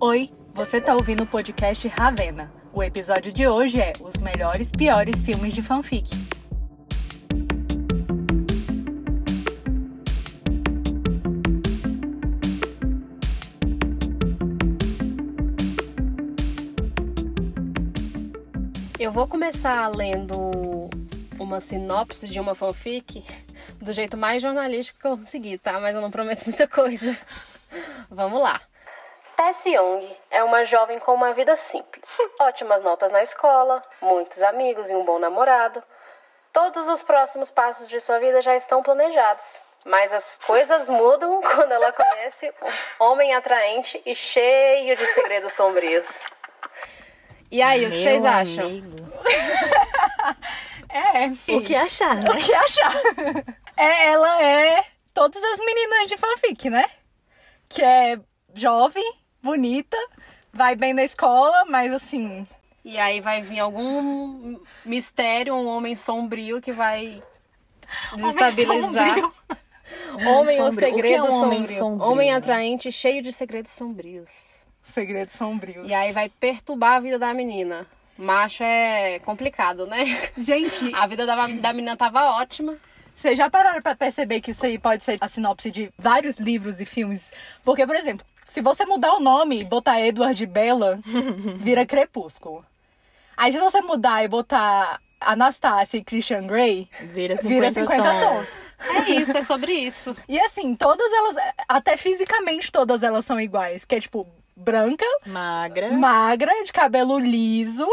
Oi, você tá ouvindo o podcast Ravena. O episódio de hoje é Os melhores piores filmes de fanfic. Eu vou começar lendo uma sinopse de uma fanfic do jeito mais jornalístico que eu conseguir, tá? Mas eu não prometo muita coisa. Vamos lá. Tess Young é uma jovem com uma vida simples. Ótimas notas na escola, muitos amigos e um bom namorado. Todos os próximos passos de sua vida já estão planejados. Mas as coisas mudam quando ela conhece um homem atraente e cheio de segredos sombrios. E aí, o que vocês acham? É, O que achar, né? o que achar? É, ela é todas as meninas de fanfic, né? Que é jovem, bonita, vai bem na escola, mas assim, E aí vai vir algum mistério, um homem sombrio que vai desestabilizar. sombrio. Homem ou Sombrio. O é segredo um homem sombrio? sombrio? Homem atraente, cheio de segredos sombrios. segredos sombrios. E aí vai perturbar a vida da menina. Macho é complicado, né? Gente, A vida da, da menina tava ótima. Vocês já pararam pra perceber que isso aí pode ser a sinopse de vários livros e filmes? Porque, por exemplo, se você mudar o nome e botar Edward Bella, vira Crepúsculo. Aí se você mudar e botar Anastasia e Christian Grey, Vira 50, vira 50 tons. É isso, é sobre isso. E assim, todas elas, até fisicamente todas elas são iguais. Que é tipo, branca, Magra, magra, de cabelo liso.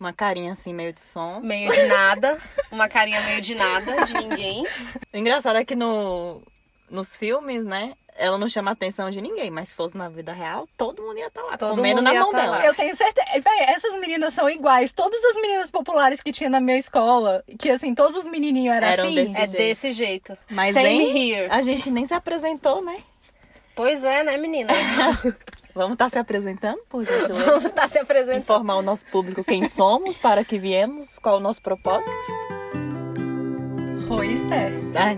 uma carinha assim meio de som. Meio de nada. Uma carinha meio de nada, de ninguém. O engraçado é que no, nos filmes, né? Ela não chama a atenção de ninguém, mas se fosse na vida real, todo mundo ia estar lá, Todo comendo mundo na mão tá dela. lá. Eu tenho certeza. Véi, essas meninas são iguais. Todas as meninas populares que tinha na minha escola, que assim, todos os menininhos eram, Eram assim. desse É jeito. desse jeito. Mas Same nem, here. a gente nem se apresentou, né? Pois é, né, menina? Vamos estar se apresentando, por gentileza? Vamos estar se apresentando. Informar o nosso público quem somos, para que viemos, qual o nosso propósito. Oi, Esther. Ai,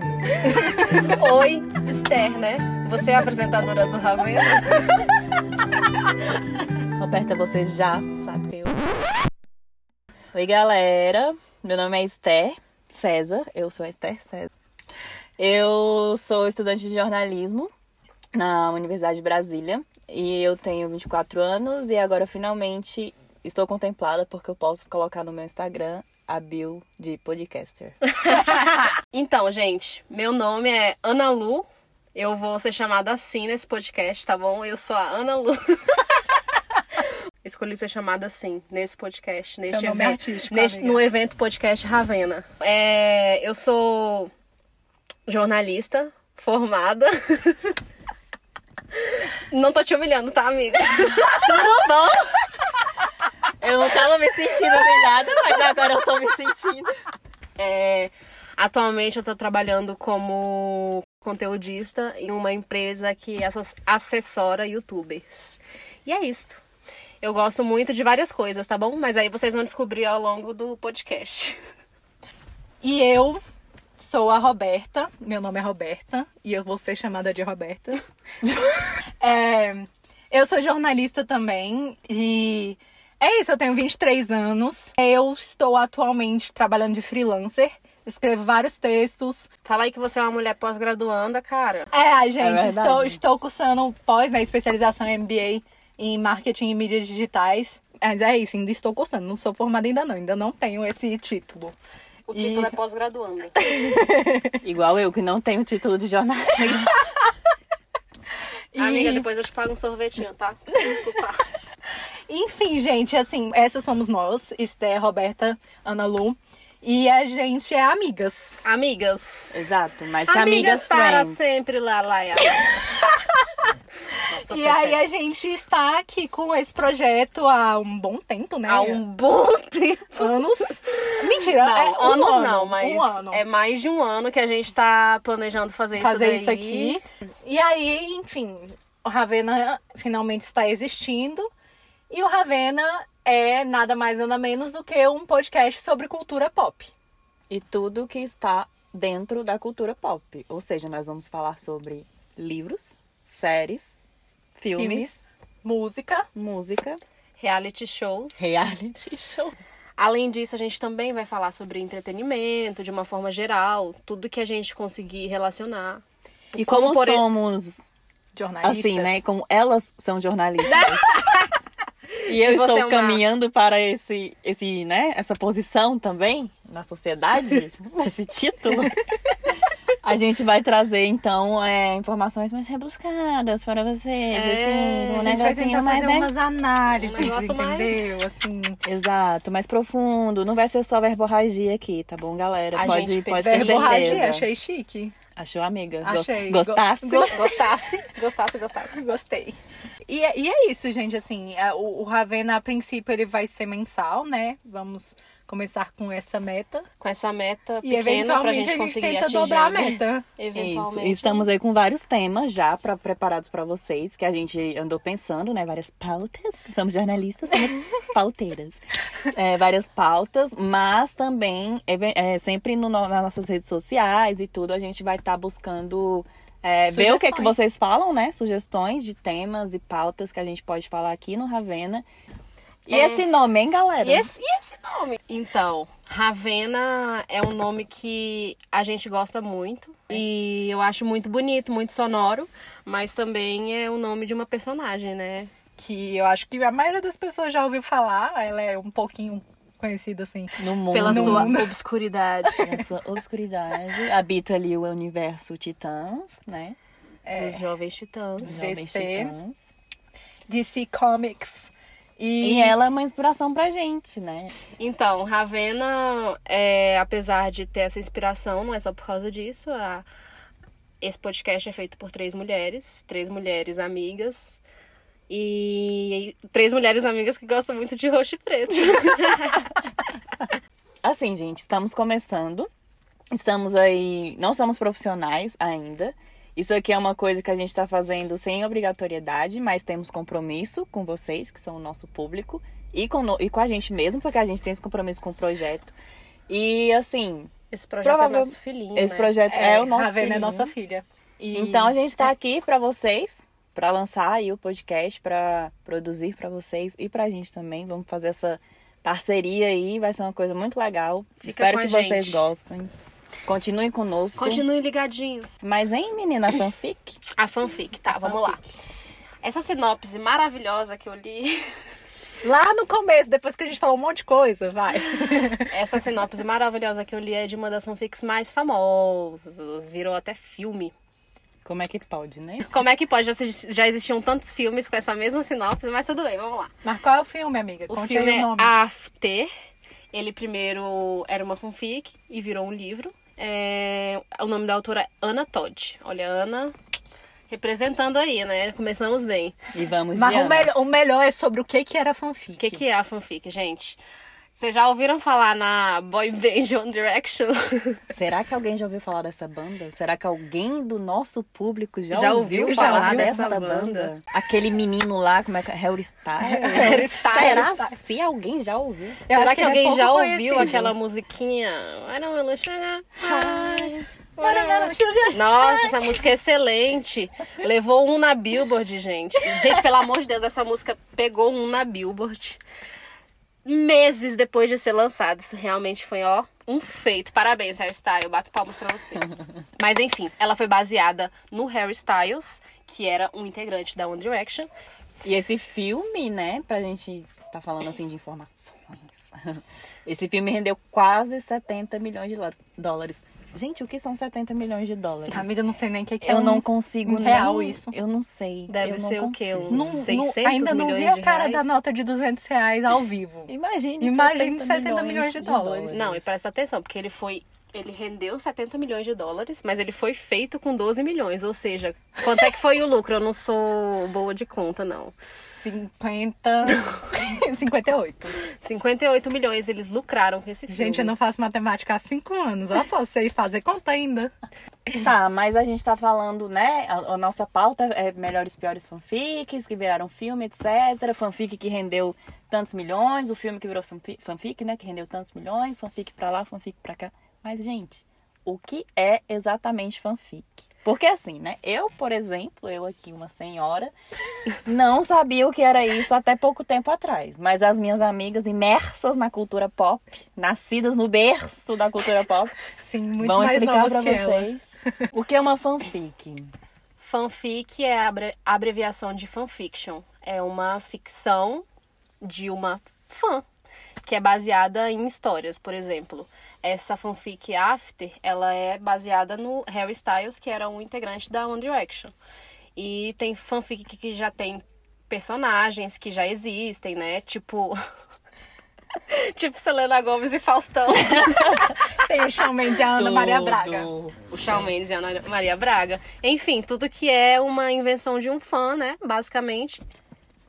Oi, Esther, né? Você é a apresentadora do Ravena? Roberta, você já sabe quem eu sou. Oi, galera. Meu nome é Esther César. Eu sou a Esther César. Eu sou estudante de jornalismo na Universidade de Brasília. E eu tenho 24 anos e agora finalmente estou contemplada porque eu posso colocar no meu Instagram a bio de podcaster. Então, gente, meu nome é Ana Lu. Eu vou ser chamada assim nesse podcast, tá bom? Eu sou a Ana Lu. Escolhi ser chamada assim nesse podcast, neste nome é evento, artístico, neste- no evento podcast Ravena. É, eu sou jornalista formada. Não tô te humilhando, tá, amiga? Tudo bom? Eu não tava me sentindo humilhada, mas agora eu tô me sentindo. É, atualmente eu tô trabalhando como conteudista em uma empresa que assessora youtubers. E é isto. Eu gosto muito de várias coisas, tá bom? Mas aí vocês vão descobrir ao longo do podcast. E eu sou a Roberta. Meu nome é Roberta. E eu vou ser chamada de Roberta. É, eu sou jornalista também. E é isso, eu tenho 23 anos. Eu estou atualmente trabalhando de freelancer. Escrevo vários textos. Fala aí que você é uma mulher pós-graduanda, cara. É, ai, gente, verdade. estou, estou cursando pós, né, especialização MBA em marketing e mídias digitais. Mas é isso, ainda estou cursando. Não sou formada ainda não, ainda não tenho esse título. O E- título é pós-graduanda. Igual eu, que não tenho título de jornalista. E- Amiga, depois eu te pago um sorvetinho, tá? Desculpa. Enfim, gente, assim, essas somos nós, Esther, Roberta, Ana Lu. E a gente é amigas. Amigas. Exato, mas que Amigas amigas para friends. sempre, lá, lá. Nossa, e aí a gente está aqui com esse projeto há um bom tempo, né? Há um bom tempo. anos. Mentira, Não, é um anos ano, não, mas um ano. é mais de um ano que a gente tá planejando fazer, fazer isso isso aqui. E aí, enfim, o Ravena finalmente está existindo. E o Ravena é nada mais nada menos do que um podcast sobre cultura pop. E tudo que está dentro da cultura pop. Ou seja, nós vamos falar sobre livros, séries, filmes, Filmes, música. música, Reality shows. reality show. Além disso, a gente também vai falar sobre entretenimento, de uma forma geral, tudo que a gente conseguir relacionar. E Como como, por e- somos Jornalistas. assim, né? Como elas são jornalistas. e eu E estou é uma- caminhando para esse, esse, né? Essa posição também na sociedade, esse título. A gente vai trazer, então, é, informações mais rebuscadas para vocês. É, assim, A um gente vai tentar mais, fazer né? umas análises, Um negócio mais- entendeu? Assim, Exato, mais profundo. Não vai ser só verborragia aqui, tá bom, galera? A pode gente pode ter verborragia, achei chique. Achou, amiga? Achei. Gostasse? Go- Gostasse, gostasse, gostasse. Gostei. E, é- e é isso, gente, assim, é, o, o Ravena, a princípio, ele vai ser mensal, né? Vamos começar com essa meta. Com essa meta E pequena pra eventualmente gente a gente conseguir tenta atingir dobrar a meta. Isso. Eventualmente. E estamos aí com vários temas já pra, preparados para vocês, que a gente andou pensando, né? Várias pautas. Somos jornalistas, somos pauteiras. É, várias pautas, mas também, é, sempre no, nas nossas redes sociais e tudo, a gente vai estar buscando é, ver o que, é que vocês falam, né? Sugestões de temas e pautas que a gente pode falar aqui no Ravena. E É. esse nome, hein, galera? E esse, e esse nome? Então, Ravena é um nome que a gente gosta muito. E eu acho muito bonito, muito sonoro. Mas também é o nome de uma personagem, né? Que eu acho que a maioria das pessoas já ouviu falar. Ela é um pouquinho conhecida, assim. No mundo. Pela No sua mundo. obscuridade. Na sua obscuridade, habita ali o universo Titãs, né? É. Dos Jovens Titãs. Os Jovens DC. Titãs. DC Comics. E, E ela é uma inspiração pra gente, né? Então, Ravena, é, apesar de ter essa inspiração, não é só por causa disso. a- esse podcast é feito por três mulheres, três mulheres amigas. E três mulheres amigas que gostam muito de roxo e preto. Assim, gente, estamos começando. Estamos aí. Não somos profissionais ainda. Isso aqui é uma coisa que a gente está fazendo sem obrigatoriedade, mas temos compromisso com vocês, que são o nosso público, e com, no- e com a gente mesmo, porque a gente tem esse compromisso com o projeto. E assim, Esse projeto Provável- é nosso filhinho, esse né? projeto é, o nosso. Ravena é filhinho. nossa filha. E- Então a gente tá aqui pra vocês, pra lançar aí o podcast, pra produzir pra vocês e pra gente também. Vamos fazer essa parceria aí, vai ser uma coisa muito legal. Fica Espero a que vocês gente. gostem. Continuem conosco. Continuem ligadinhos. Mas hein, menina fanfic? A fanfic, tá, A vamos fanfic. lá. Essa sinopse maravilhosa que eu li, Lá no começo, depois que a gente falou um monte de coisa, vai. essa sinopse maravilhosa que eu li é de uma das fanfics mais famosas, virou até filme. Como é que pode, né? Como é que pode? Já, já existiam tantos filmes com essa mesma sinopse, mas tudo bem, vamos lá. Mas qual é o filme, amiga? O Conte filme aí é o nome. After. Ele primeiro era uma fanfic e virou um livro. É, O nome da autora é Ana Todd. Olha, Ana representando aí, né? Começamos bem. E vamos Mas o, melhor- o melhor é sobre o que, que era fanfic. O que, que é a fanfic, gente? Vocês já ouviram falar na boy band One Direction? Será que alguém já ouviu falar dessa banda? Será que alguém do nosso público já, Já ouviu, ouviu falar falar dessa dessa banda? banda? Aquele menino lá, como é que é? Harry Styles? Harry Styles. Será se alguém já ouviu? Eu Será que, ele é alguém pouco já ouviu conhecido. aquela musiquinha? I don't wanna sugar sugar. Nossa, essa música é excelente. Levou um na Billboard, gente. Gente, pelo amor de Deus, essa música pegou um na Billboard. Meses depois de ser lançada. Isso realmente foi, ó, um feito. Parabéns, Harry Styles. Eu bato palmas pra você. Mas enfim, ela foi baseada no Harry Styles, que era um integrante da One Direction. E esse filme, né, pra gente tá falando assim de informações. Esse filme rendeu quase 70 milhões de dólares. Gente, o que são 70 milhões de dólares? Amiga, eu não sei nem o que, que é eu um- não consigo um real nem- isso. Eu não sei. Deve eu não ser o quê? Uns Não- não- 600 ainda não vi milhões a de cara reais? da nota de 200 reais ao vivo. Imagine, Imagine 70, 70 milhões de dólares. Não, e presta atenção, porque ele foi. Ele rendeu 70 milhões de dólares, mas ele foi feito com 12 milhões. Ou seja, quanto é que foi o lucro? Eu não sou boa de conta, não. 50. 58. 58 milhões eles lucraram com esse filme. Gente, eu não faço matemática há 5 anos. Olha só, sei fazer conta ainda. Tá, mas a gente tá falando, né? A, a nossa pauta é melhores e piores fanfics que viraram filme, etc. Fanfic que rendeu tantos milhões, o filme que virou fanfi- fanfic, né? Que rendeu tantos milhões, fanfic pra lá, fanfic pra cá. Mas, gente, o que é exatamente fanfic? Porque assim, né? Eu, por exemplo, eu aqui, uma senhora, não sabia o que era isso até pouco tempo atrás. Mas as minhas amigas imersas na cultura pop, nascidas no berço da cultura pop, Sim, muito vão mais explicar pra que ela. vocês o que é uma fanfic. Fanfic é a abreviação de fanfiction. É uma ficção de uma fã, que é baseada em histórias, por exemplo. Essa fanfic After, ela é baseada no Harry Styles, que era um integrante da One Direction. E tem fanfic que já tem personagens que já existem, né? Tipo... tipo Selena Gomes e Faustão. Tem o Shawn Mendes e a Ana Maria Tudo. Braga. o Shawn Mendes e a Ana Maria Braga. Enfim, tudo que é uma invenção de um fã, né? Basicamente.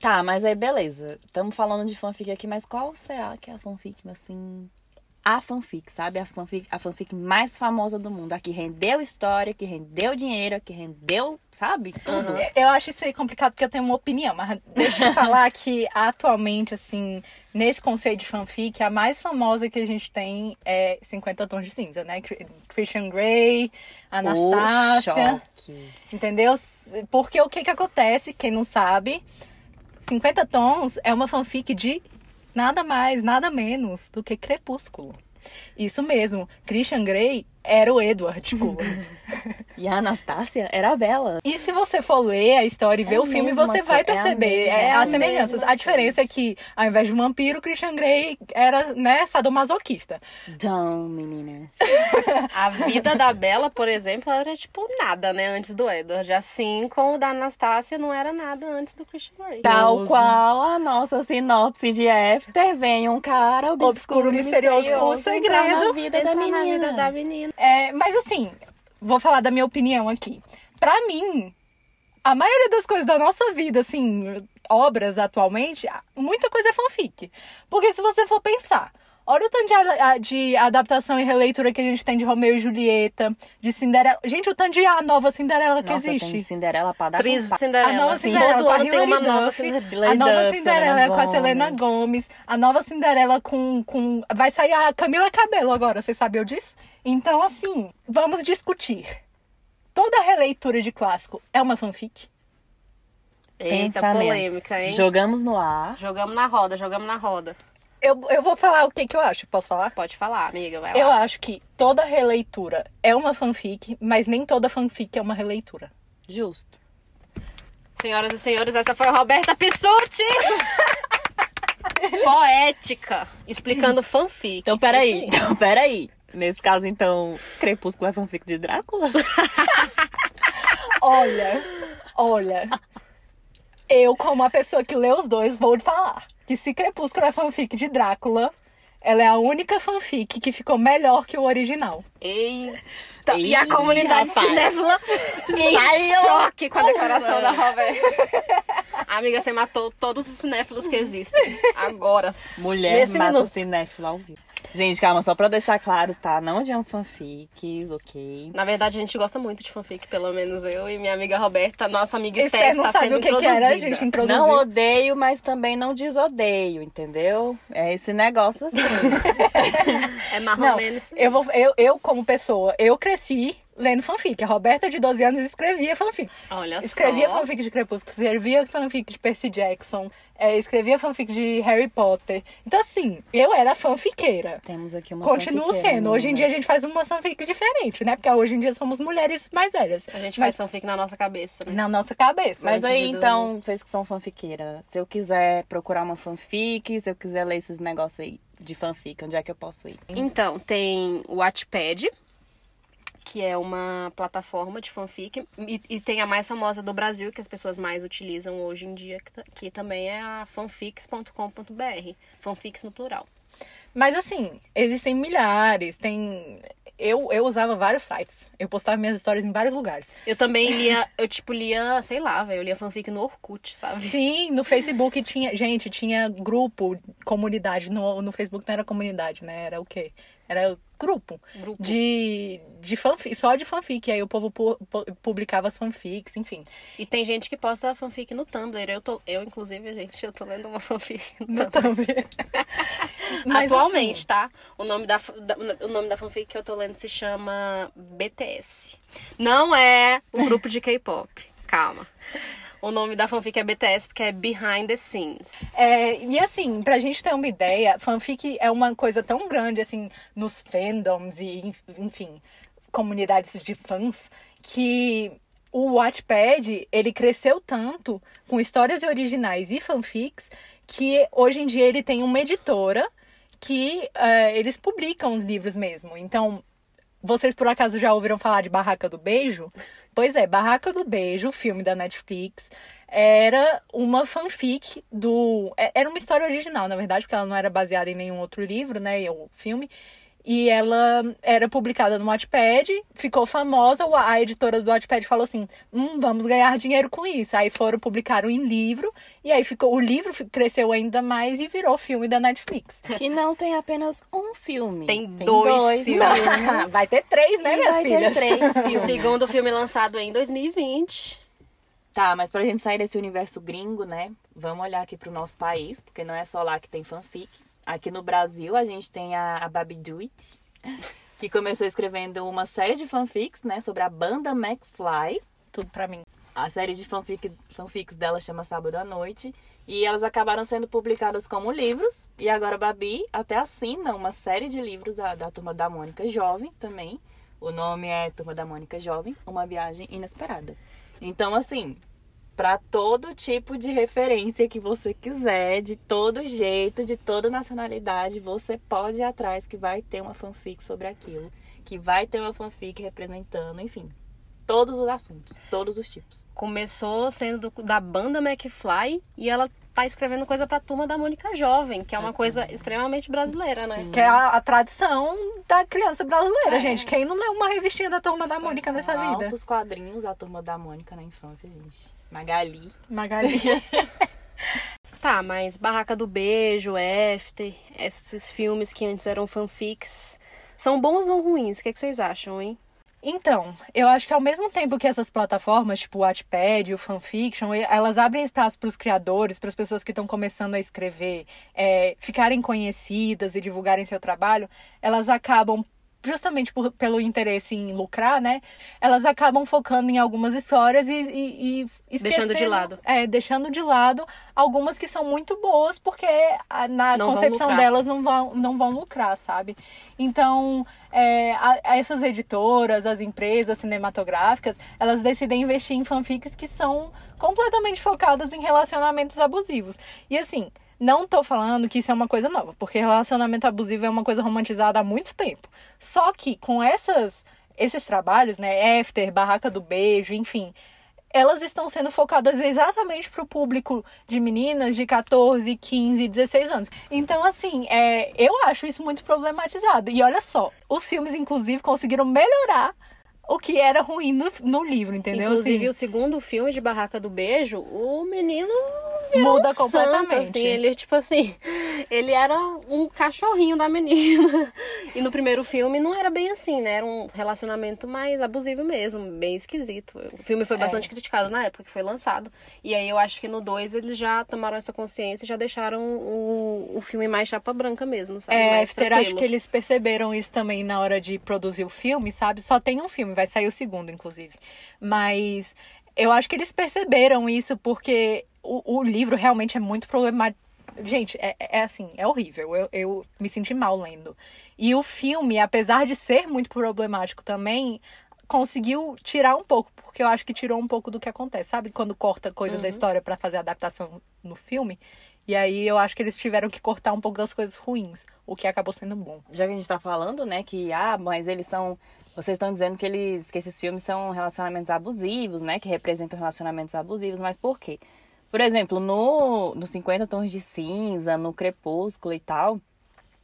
Tá, mas aí beleza. Estamos falando de fanfic aqui, mas qual será que é a fanfic, assim. A fanfic, sabe? A fanfic, a fanfic mais famosa do mundo. A que rendeu história, que rendeu dinheiro, a que rendeu, sabe? Tudo. Eu acho isso aí complicado porque eu tenho uma opinião, mas deixa eu falar que atualmente, assim, nesse conceito de fanfic, a mais famosa que a gente tem é 50 Tons de Cinza, né? Christian Grey, Anastácia. choque. Entendeu? Porque o que que acontece, quem não sabe, 50 Tons é uma fanfic de nada mais, nada menos do que Crepúsculo. Isso mesmo, Christian Grey era o Edward Cullen. E a Anastácia era a Bela. E se você for ler a história e ver É o filme, você vai coisa, é a perceber mesma- é, é a as semelhanças. A diferença é que, ao invés de um vampiro, Christian Grey era, né, sadomasoquista. Então, meninas. A vida da Bela, por exemplo, era tipo nada, né? Antes do Edward. Assim como o da Anastácia não era nada antes do Christian Grey. Tal qual a nossa sinopse de After, vem um cara obscuro, Obscuro, e misterioso, misterioso com segredo, na vida da Entra na menina. vida da menina. É, mas assim, vou falar da minha opinião aqui. Pra mim, a maioria das coisas da nossa vida, assim, obras atualmente, muita coisa é fanfic. Porque se você for pensar, olha o tanto de, de adaptação e releitura que a gente tem de Romeu e Julieta, de Cinderela. Gente, o tanto de a nova Cinderela que Nossa, existe. tem Cinderela pra dar Atriz com. Cinderela. A nova assim, Cinderela todo com a ano tem uma Hilary nova Cinderela. a nova Cinderela com a Selena. Gomes, a nova Cinderela com, com... Vai sair a Camila Cabello agora, vocês sabiam disso? Então, assim, vamos discutir. Toda releitura de clássico é uma fanfic? Eita, Pensamentos. polêmica, hein? Jogamos no ar. Jogamos na roda, jogamos na roda. Eu, eu vou falar o que, que eu acho, posso falar? Pode falar, amiga, vai lá. Eu acho que toda releitura é uma fanfic, mas nem toda fanfic é uma releitura. Justo. Senhoras e senhores, essa foi a Roberta Pissuti! Poética, explicando fanfic. Então, peraí. Então, peraí. Nesse caso, então, Crepúsculo é fanfic de Drácula? Olha, olha. Eu, como a pessoa que lê os dois, vou falar que se Crepúsculo é fanfic de Drácula, ela é a única fanfic que ficou melhor que o original. Eita, e a comunidade rapaz. cinéfila em choque com a declaração da Roberta. Amiga, você matou todos os cinéfilos que existem. Agora. Mulher nesse mata minuto. cinéfilo ao vivo. Gente, calma, só pra deixar claro, tá? Não odiamos fanfics, ok? Na verdade, a gente gosta muito de fanfic, pelo menos eu e minha amiga Roberta, nossa amiga não está sabe sendo o que, que era, a gente introduziu. Não odeio, mas também não desodeio, entendeu? É esse negócio assim. É mais ou menos. eu, vou, eu, eu, como pessoa, eu cresci lendo fanfic. A Roberta, de 12 anos, escrevia fanfic. Olha Escrevia só. fanfic de Crepúsculo, escrevia fanfic de Percy Jackson, é, escrevia fanfic de Harry Potter. Então, assim, eu era fanfiqueira. Temos aqui uma Continuo sendo. Hoje em dia a gente faz uma fanfic diferente, né? Porque hoje em dia somos mulheres mais velhas. A gente Mas faz fanfic na nossa cabeça, né? na nossa cabeça. Mas aí, então, vocês que são fanfiqueira, se eu quiser procurar uma fanfic, se eu quiser ler esses negócios aí de fanfic, onde é que eu posso ir? Então, tem o Wattpad, que é uma plataforma de fanfic. E, e tem a mais famosa do Brasil, que as pessoas mais utilizam hoje em dia, que, que também é a fanfics.com.br. Fanfics no plural. Mas assim, existem milhares, tem. Eu, eu usava vários sites. Eu postava minhas histórias em vários lugares. Eu também lia, eu tipo lia, sei lá, velho, eu lia fanfic no Orkut, sabe? Sim, no Facebook tinha. Gente, tinha grupo, comunidade. No, no Facebook não era comunidade, né? Era o quê? Era grupo, Grupo. de, de fanfic, só de fanfic. Aí o povo pu- pu- publicava as fanfics, enfim. E tem gente que posta fanfic no Tumblr. Eu, tô, eu inclusive, gente, eu tô lendo uma fanfic no No Tumblr. Tumblr. Mas, Atualmente, assim, tá? O nome da, da- o nome da fanfic que eu tô lendo se chama BTS. Não é o grupo de K-pop. Calma. O nome da fanfic é BTS porque é Behind the Scenes. É, e assim, pra gente ter uma ideia, fanfic é uma coisa tão grande, assim, nos fandoms e, enf- enfim, comunidades de fãs, que o Wattpad, ele cresceu tanto com histórias originais e fanfics, que hoje em dia ele tem uma editora que é, eles publicam os livros mesmo. Então, vocês por acaso já ouviram falar de Barraca do Beijo? Pois é, Barraca do Beijo, o filme da Netflix, era uma fanfic do. é- Era uma história original, na verdade, porque ela não era baseada em nenhum outro livro, né? O filme. E ela era publicada no Wattpad, ficou famosa, a editora do Wattpad falou assim: hum, vamos ganhar dinheiro com isso. Aí foram, publicaram em livro, e aí ficou. O livro cresceu ainda mais e virou filme da Netflix. Que não tem apenas um filme. Tem dois filmes. Vai ter três, né, E minhas vai ter filhas? três O filmes. segundo filme lançado em 2020. Tá, mas pra gente sair desse universo gringo, né? Vamos olhar aqui pro nosso país, porque não é só lá que tem fanfic. Aqui no Brasil a gente tem a, a Babi Duit, que começou escrevendo uma série de fanfics, né? Sobre a banda McFly. Tudo pra mim. A série de fanfic, fanfics dela chama Sábado à Noite. E elas acabaram sendo publicadas como livros. E agora a Babi até assina uma série de livros da, da Turma da Mônica Jovem também. O nome é Turma da Mônica Jovem, Uma Viagem Inesperada. Então, assim, para todo tipo de referência que você quiser, de todo jeito, de toda nacionalidade, você pode ir atrás que vai ter uma fanfic sobre aquilo. Que vai ter uma fanfic representando, enfim, todos os assuntos, todos os tipos. Começou sendo do- da banda McFly e ela tá escrevendo coisa pra turma da Mônica Jovem, que é uma coisa extremamente brasileira, né? Sim. Que é a, a tradição da criança brasileira, É. gente. Quem não leu uma revistinha da turma da Mônica nessa vida? Altos quadrinhos, a turma da Mônica na infância, gente. Magali. Magali. Tá, mas Barraca do Beijo, After, esses filmes que antes eram fanfics, são bons ou ruins? O que, que vocês acham, hein? Então, eu acho que ao mesmo tempo que essas plataformas, tipo o Wattpad, o Fanfiction, elas abrem espaço para os criadores, para as pessoas que estão começando a escrever, é, ficarem conhecidas e divulgarem seu trabalho, elas acabam, justamente por- pelo interesse em lucrar, né? Elas acabam focando em algumas histórias e, e, e Deixando de esquecendo- lado. É, deixando de lado algumas que são muito boas, porque a- na Não concepção delas não vão, não vão lucrar, sabe? Então, é, a- a essas editoras, as empresas cinematográficas, elas decidem investir em fanfics que são completamente focadas em relacionamentos abusivos. E assim, não tô falando que isso é uma coisa nova, porque relacionamento abusivo é uma coisa romantizada há muito tempo. Só que com essas, esses trabalhos, né, After, Barraca do Beijo, enfim, elas estão sendo focadas exatamente para o público de meninas de 14, 15, 16 anos. Então, assim, é, eu acho isso muito problematizado. E olha só, os filmes, inclusive, conseguiram melhorar o que era ruim no, no livro, entendeu? Inclusive, Assim, o segundo filme de Barraca do Beijo, o menino muda um santo, completamente. assim, ele, tipo assim, ele era um cachorrinho da menina. E no primeiro filme não era bem assim, né? Era um relacionamento mais abusivo mesmo, bem esquisito. O filme foi É. bastante criticado na época que foi lançado. E aí eu acho que no 2 eles já tomaram essa consciência e já deixaram o, o filme mais chapa branca mesmo, sabe? É, mais acho que eles perceberam isso também na hora de produzir o filme, sabe? Só tem um filme, vai sair o segundo, inclusive. Mas eu acho que eles perceberam isso porque o, o livro realmente é muito problemático. Gente, é, é assim, é horrível. Eu, eu me senti mal lendo. E o filme, apesar de ser muito problemático também, conseguiu tirar um pouco, porque eu acho que tirou um pouco do que acontece, sabe? Quando corta coisa da história pra fazer adaptação no filme. E aí eu acho que eles tiveram que cortar um pouco das coisas ruins, o que acabou sendo bom. Já que a gente tá falando, né, que, ah, mas eles são. Vocês estão dizendo que, eles, que esses filmes são relacionamentos abusivos, né? Que representam relacionamentos abusivos, mas por quê? Por exemplo, no, no 50 Tons de Cinza, no Crepúsculo e tal,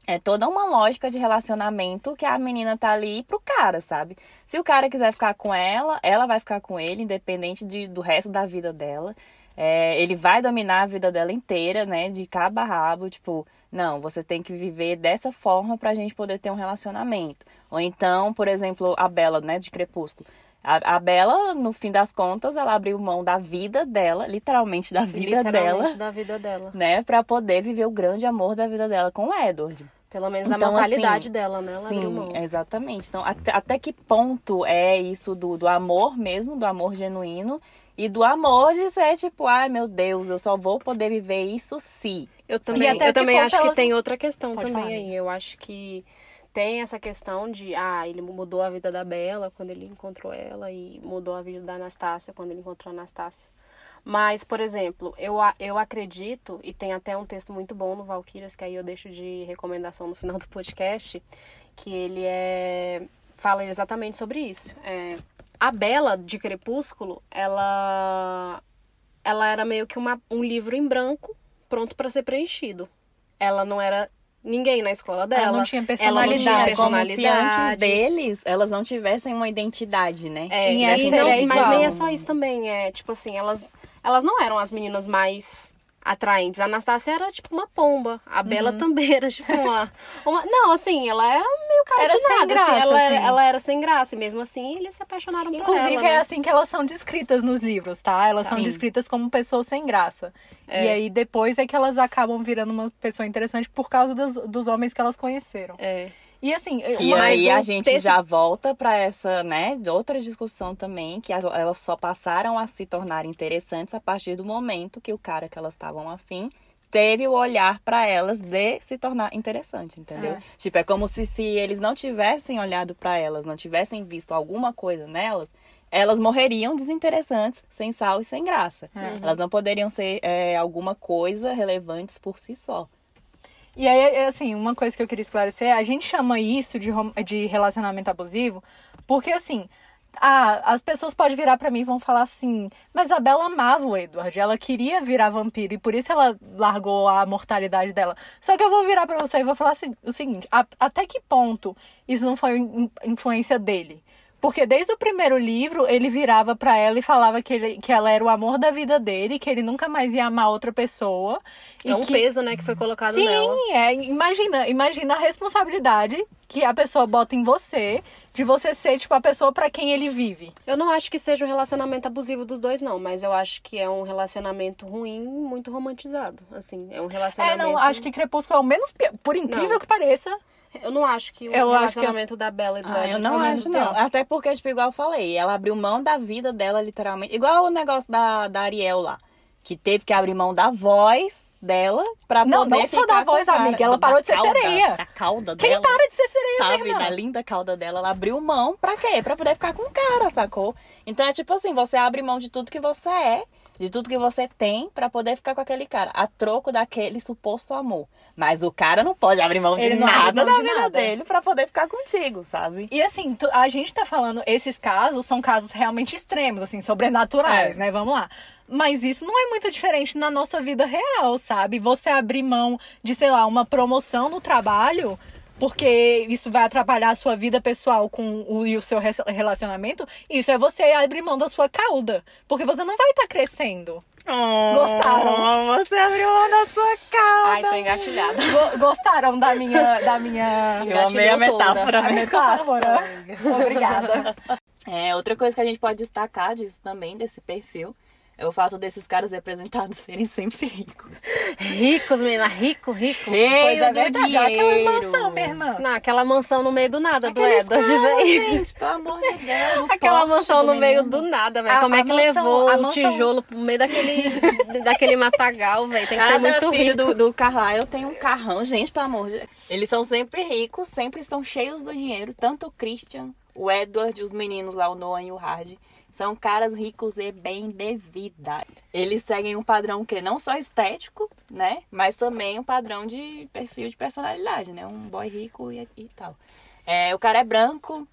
é toda uma lógica de relacionamento que a menina tá ali pro cara, sabe? Se o cara quiser ficar com ela, ela vai ficar com ele, independente de, do resto da vida dela. É, ele vai dominar a vida dela inteira, né? De cabo a rabo, tipo, não, você tem que viver dessa forma pra gente poder ter um relacionamento. Ou então, por exemplo, a Bela, né, de Crepúsculo. A, a Bela, no fim das contas, ela abriu mão da vida dela, literalmente da vida Literalmente dela, da vida dela. né, para poder viver o grande amor da vida dela com o Edward. Pelo menos a Então, mentalidade assim, dela, né? Ela Sim, exatamente. Então, até, até que ponto é isso do, do amor mesmo, do amor genuíno, e do amor de ser tipo, ai meu Deus, eu só vou poder viver isso se. Eu também, até eu também acho que tem outra questão Pode também falar, aí. Eu acho que tem essa questão de, ah, ele mudou a vida da Bela quando ele encontrou ela e mudou a vida da Anastácia quando ele encontrou a Anastácia. Mas, por exemplo, eu, eu acredito, e tem até um texto muito bom no Valkyrias, que aí eu deixo de recomendação no final do podcast, que ele é fala exatamente sobre isso. É, a Bela de Crepúsculo, ela ela era meio que uma, um livro em branco, pronto para ser preenchido. Ela não era ninguém na escola dela. Ela não tinha Ela não tinha personalidade. É como se antes personalidade. deles elas não tivessem uma identidade, né? É, e Éter não- é mas nem é só isso também. É tipo assim, elas, elas não eram as meninas mais atraentes. A Anastácia era tipo uma pomba. A Bela Uhum. também era tipo uma, uma- Não, assim, ela era meio cara Era de sem nada. graça, assim, ela, Era, assim. ela era sem graça. E mesmo assim, eles se apaixonaram por Inclusive, ela. né? é assim que elas são descritas nos livros, tá? Elas são descritas como pessoas sem graça. É. E aí, depois é que elas acabam virando uma pessoa interessante por causa dos, dos homens que elas conheceram. É. E assim, E uma- aí a gente texto- já volta para essa, né, de outra discussão também, que as- elas só passaram a se tornar interessantes a partir do momento que o cara que elas estavam afim teve o olhar para elas de se tornar interessante, entendeu? É. Tipo, é como se, se eles não tivessem olhado para elas, não tivessem visto alguma coisa nelas, elas morreriam desinteressantes, sem sal e sem graça. É. Elas não poderiam ser é, alguma coisa relevantes por si só. E aí, é, assim, uma coisa que eu queria esclarecer, a gente chama isso de, de relacionamento abusivo, porque assim, as pessoas podem virar pra mim e vão falar assim, mas a Bela amava o Edward, ela queria virar vampiro e por isso ela largou a mortalidade dela. Só que eu vou virar pra você e vou falar assim- o seguinte, a- até que ponto isso não foi in- influência dele? Porque desde o primeiro livro, ele virava pra ela e falava que, ele, que ela era o amor da vida dele, que ele nunca mais ia amar outra pessoa. e É um que... peso, né, que foi colocado Sim, nela. é. Imagina, imagina a responsabilidade que a pessoa bota em você de você ser, tipo, a pessoa pra quem ele vive. Eu não acho que seja um relacionamento abusivo dos dois, não. Mas eu acho que é um relacionamento ruim, muito romantizado. Assim, é um É, relacionamento... não, acho que Crepúsculo é o menos. Por incrível Não. que pareça. Eu não acho que o Eu acho que relacionamento da Bella e do Ah, eu Edward não menos acho, não. Até porque, tipo, igual eu falei, ela abriu mão da vida dela, literalmente. Igual o negócio da, da Ariel lá. Que teve que abrir mão da voz dela pra Não, poder não só da voz, cara. amiga, ela parou de ser cauda, sereia. Da cauda Quem dela. para de ser sereia, Sabe, minha irmã? da linda cauda dela, ela abriu mão pra quê? Pra poder ficar com o cara, sacou? Então é tipo assim, você abre mão de tudo que você é, de tudo que você tem, pra poder ficar com aquele cara, a troco daquele suposto amor. Mas o cara não pode abrir mão de nada mão da de vida nada. dele pra poder ficar contigo, sabe? E assim, a gente tá falando, esses casos são casos realmente extremos, assim, sobrenaturais, É. né? Vamos lá. Mas isso não é muito diferente na nossa vida real, sabe? Você abrir mão de, sei lá, uma promoção no trabalho, porque isso vai atrapalhar a sua vida pessoal com o, e o seu relacionamento, isso é você abrir mão da sua cauda. Porque você não vai estar crescendo. Gostaram? Você abriu mão da sua cauda. Ai, tô engatilhada. Go- Gostaram da minha. Da minha... Eu amei a metáfora. A metáfora. Obrigada. É, outra coisa que a gente pode destacar disso também, desse perfil, é o fato desses caras representados serem sempre ricos. Ricos, menina, rico, rico. Pois é Cheio do verdade. Dinheiro. mansão, minha irmã. Não, aquela mansão no meio do nada do Aqueles Edward, caras, velho. gente, pelo amor de Deus. Aquela mansão do no meio do nada, velho. A- Como é a que mansão- levou o mansão- tijolo pro meio daquele, daquele matagal, velho? Tem que ser Cada muito filho rico. do, do Carlyle tem um carrão, gente, pelo amor de Deus. Eles são sempre ricos, sempre estão cheios do dinheiro. Tanto o Christian, o Edward, os meninos lá, o Noah e o Hard, são caras ricos e bem de vida. Eles seguem um padrão que não só estético, né? Mas também um padrão de perfil de personalidade, né? Um boy rico e, e tal. É, o cara é branco,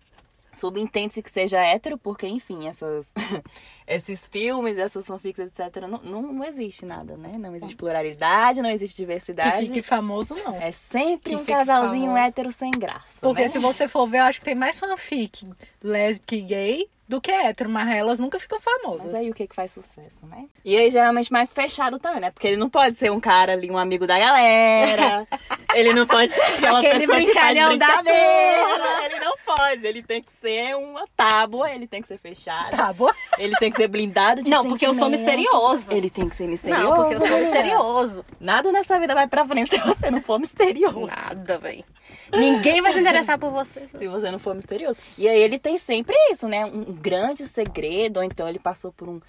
Subentende-se que seja hétero, porque, enfim, essas, esses filmes, essas fanfics, etc., não, não, não existe nada, né? Não existe pluralidade, não existe Que diversidade. fique famoso, não. É sempre Que um casalzinho famoso. hétero sem graça. Porque né? se você for ver, eu acho que tem mais fanfic lésbica e gay do que hétero, mas elas nunca ficam famosas. Mas aí o que que faz sucesso, né? E aí geralmente mais fechado também, né? Porque ele não pode ser um cara ali, um amigo da galera. ele não pode ser aquela Aquele pessoa que faz brincalhão da brincadeira. Ele não pode. Ele tem que ser uma tábua, ele tem que ser fechado. Tá bom? Ele tem que ser blindado de Não, porque eu sou misterioso. Ele tem que ser misterioso. Não, porque eu sou misterioso. Nada nessa vida vai pra frente se você não for misterioso. Nada, velho. Ninguém vai se interessar por você. Se você não for misterioso. E aí ele tem sempre isso, né? Um grande segredo, ou então ele passou por um,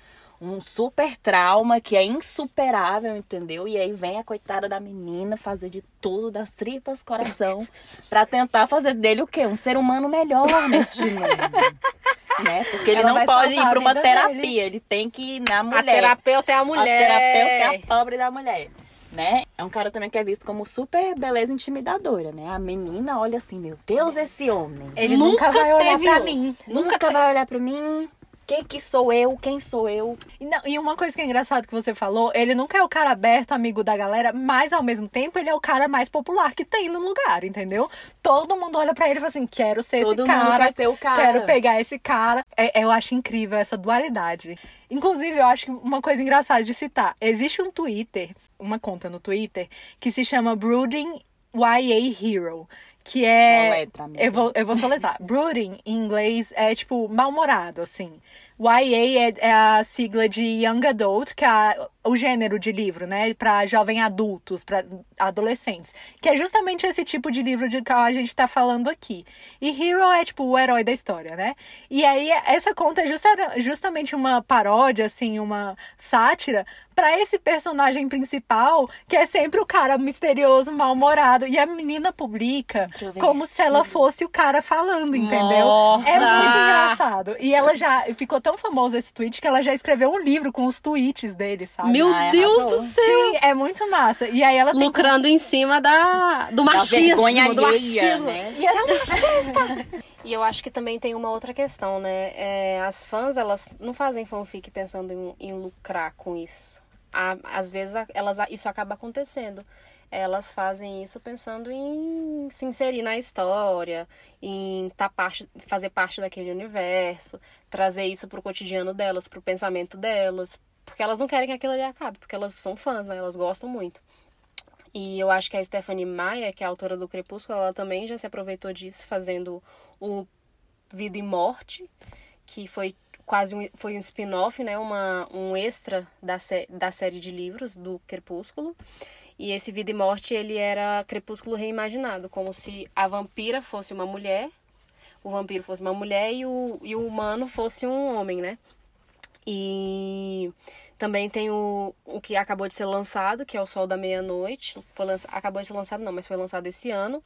um super trauma que é insuperável, entendeu? E aí vem a coitada da menina fazer de tudo, das tripas coração, pra tentar fazer dele o quê? Um ser humano melhor neste mundo. Né? Porque ele Ela não pode ir pra a uma terapia, dele. ele tem que ir na A mulher. terapeuta é a mulher. A terapeuta é a pobre da mulher. Né? É um cara também que é visto como super beleza intimidadora, né? A menina olha assim, meu Deus, esse homem. Ele nunca, Nunca vai olhar um. mim. Nunca vai olhar pra mim. Quem que sou eu? Quem sou eu? E, não- e uma coisa que é engraçado que você falou, ele nunca é o cara aberto, amigo da galera, mas ao mesmo tempo ele é o cara mais popular que tem no lugar, entendeu? Todo mundo olha pra ele e fala assim: quero ser Todo esse mundo cara. quer ser o cara. Quero pegar esse cara. É- eu acho incrível essa dualidade. Inclusive, eu acho que uma coisa engraçada de citar: existe um Twitter, uma conta no Twitter, que se chama Brooding YA Hero. Que é. Soletra, amiga. eu vou, eu vou soletrar. Brooding, em inglês, é tipo mal-humorado, assim. YA é, é a sigla de Young Adult, que é a- o gênero de livro, né? Pra jovem adultos, pra adolescentes. Que é justamente esse tipo de livro de que a gente tá falando aqui. E Hero é, tipo, o herói da história, né? E aí, essa conta é justa- justamente uma paródia, assim, uma sátira pra esse personagem principal, que é sempre o cara misterioso, mal-humorado. E a menina publica como se ela fosse o cara falando, entendeu? É muito engraçado. E ela já ficou tão famosa esse tweet que ela já escreveu um livro com os tweets dele, sabe? Meu Ai, Deus arrasou. do céu. Sim, é muito massa. E aí ela tem Lucrando em cima da, do Da machismo. vergonha do machismo. né? E assim, E eu acho que também tem uma outra questão, né? É, as fãs, elas não fazem fanfic pensando em, em lucrar com isso. A- às vezes elas, isso acaba acontecendo. Elas fazem isso pensando em se inserir na história, em tá parte, fazer parte daquele universo, trazer isso pro cotidiano delas, pro pensamento delas. Porque elas não querem que aquilo ali acabe, porque elas são fãs, né? Elas gostam muito. E eu acho que a Stephanie Meyer, que é a autora do Crepúsculo, ela também já se aproveitou disso, fazendo o Vida e Morte, que foi quase um, foi um spin-off, né? Uma, um extra da, sé da série de livros do Crepúsculo. E esse Vida e Morte, ele era Crepúsculo reimaginado, como se a vampira fosse uma mulher, o vampiro fosse uma mulher e o, e o humano fosse um homem, né? E também tem o, o que acabou de ser lançado, que é o Sol da Meia-Noite. Acabou de ser lançado, não, mas foi lançado esse ano.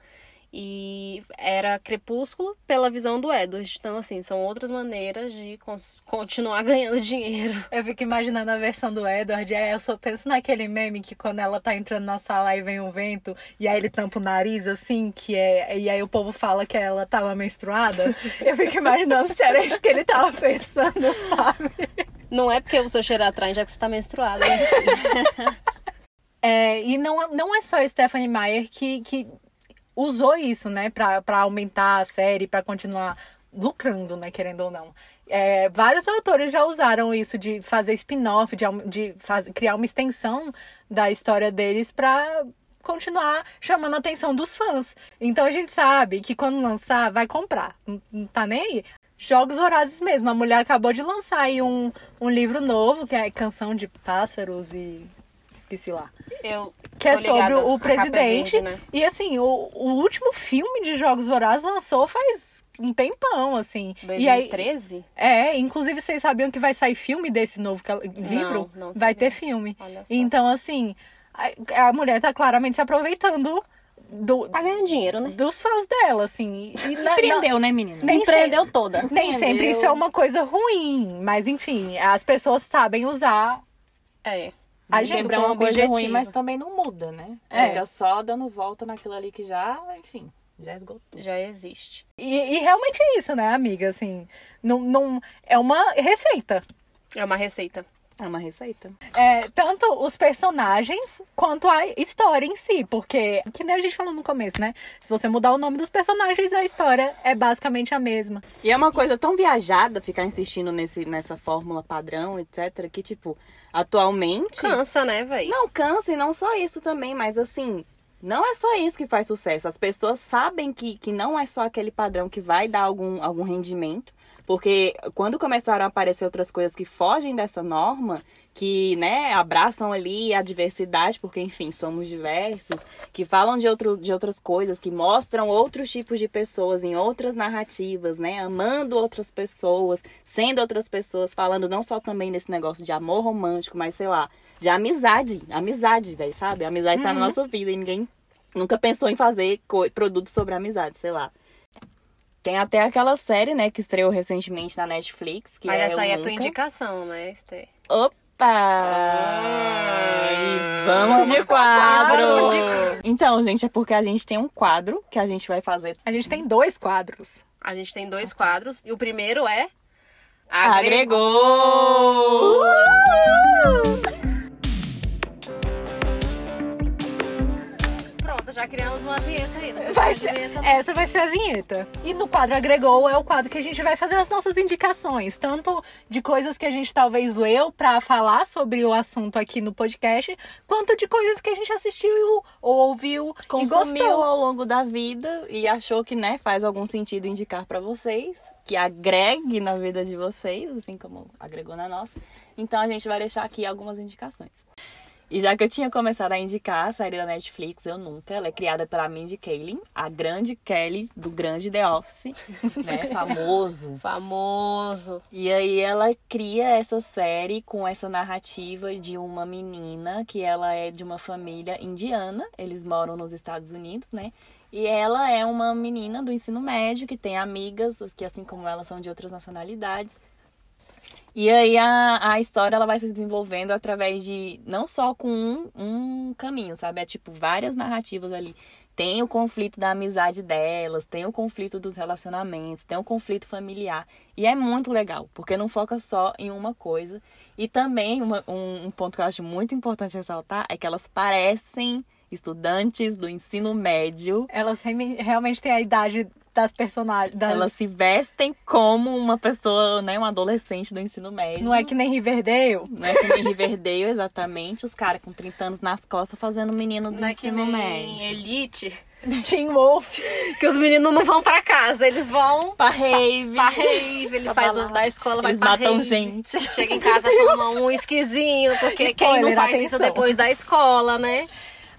E era Crepúsculo pela visão do Edward. Então, assim, são outras maneiras de continuar ganhando dinheiro. eu fico imaginando a versão do Edward. Aí eu só penso naquele meme que quando ela tá entrando na sala e vem um vento, e aí ele tampa o nariz, assim, que é. E aí o povo fala que ela tava menstruada. Eu fico imaginando se era isso que ele tava pensando, sabe? Não é porque o seu cheiro atrai, já é porque você tá menstruada. Né? É, e não, não é só Stephanie Meyer que, que usou isso, né, pra aumentar a série, pra continuar lucrando, né, querendo ou não. É, vários autores já usaram isso de fazer spin-off, de, de criar uma extensão da história deles pra continuar chamando a atenção dos fãs. Então a gente sabe que quando lançar, vai comprar. Não, tá nem aí. Jogos Vorazes mesmo. A mulher acabou de lançar aí um, um livro novo, que é Canção de Pássaros e. Esqueci lá. Eu Que é sobre o é presidente. verde, né? E assim, o, o último filme de Jogos Vorazes lançou faz um tempão, assim. E aí, 2013? é, inclusive vocês sabiam que vai sair filme desse novo livro? não vai sabia. ter filme. Olha só. Então, assim, a, a mulher tá claramente se aproveitando do, Tá ganhando dinheiro, né? dos fãs dela, assim. E na- Empreendeu, né, menina? Nem Empreendeu toda. na- nem sempre Entendeu? isso é uma coisa ruim, mas enfim, as pessoas sabem usar É. a gente. Sempre é uma coisa ruim, objetivo. mas também não muda, né? É. Fica só dando volta naquilo ali que já, enfim. Já esgotou. Já existe. E, e realmente é isso, né, amiga? Assim, não, não, é uma receita. É uma receita. É uma receita. É, tanto os personagens quanto a história em si. Porque, que nem a gente falou no começo, né? Se você mudar o nome dos personagens, a história é basicamente a mesma. E é uma coisa tão viajada ficar insistindo nesse, nessa fórmula padrão, etc., que, tipo, atualmente. Cansa, né, véi? Não, cansa, e não só isso também, mas assim, não é só isso que faz sucesso. As pessoas sabem que, que não é só aquele padrão que vai dar algum, algum rendimento. Porque quando começaram a aparecer outras coisas que fogem dessa norma, que, né, abraçam ali a diversidade, porque, enfim, somos diversos, que falam de, outro, de outras coisas, que mostram outros tipos de pessoas em outras narrativas, né, amando outras pessoas, sendo outras pessoas, falando não só também desse negócio de amor romântico, mas, sei lá, de amizade, amizade, velho, sabe? A amizade tá na Uhum. nossa vida e ninguém nunca pensou em fazer produtos sobre amizade, sei lá. Tem até aquela série, né, que estreou recentemente na Netflix, que Mas é essa aí é a tua indicação, né, Esther? Opa! E vamos, Vamos de quadro! Então, gente, é porque a gente tem um quadro que a gente vai fazer. A gente tem dois quadros. A gente tem dois quadros. E o primeiro é. Agregou! Pronto, já criamos uma vinheta aí. Não Vai precisa de ser- vinheta, não. essa vai ser a vinheta. E no quadro Agregou é o quadro que a gente vai fazer as nossas indicações, tanto de coisas que a gente talvez leu pra falar sobre o assunto aqui no podcast, quanto de coisas que a gente assistiu ou ouviu e Consumiu gostou. ao longo da vida e achou que, né, faz algum sentido indicar pra vocês, que agregue na vida de vocês, assim como agregou na nossa. Então a gente vai deixar aqui algumas indicações. E já que eu tinha começado a indicar a série da Netflix, Eu Nunca, ela é criada pela Mindy Kaling, a grande Kelly do grande The Office, né, famoso. Famoso. E aí ela cria essa série com essa narrativa de uma menina que ela é de uma família indiana, eles moram nos Estados Unidos, né? E ela é uma menina do ensino médio que tem amigas que assim como ela são de outras nacionalidades. E aí a, a história ela vai se desenvolvendo através de não só com um, um caminho, sabe? É tipo várias narrativas ali. Tem o conflito da amizade delas, tem o conflito dos relacionamentos, tem o conflito familiar. E é muito legal, porque não foca só em uma coisa. E também uma- um, um ponto que eu acho muito importante ressaltar é que elas parecem estudantes do ensino médio. Elas realmente têm a idade das personagens. das- Elas se vestem como uma pessoa, né? Um adolescente do ensino médio. Não é que nem Riverdale? Não é que nem Riverdale, exatamente. Os caras com 30 anos nas costas fazendo menino do Não é que ensino nem médio. Elite, Teen Wolf. que os meninos não vão pra casa, eles vão Pra rave. pra rave, eles Pra saem balada. da escola, vai Eles pra matam rave. gente. Chega em casa, toma um esquisinho, porque quem não Spoiler, faz isso atenção. depois da escola, né?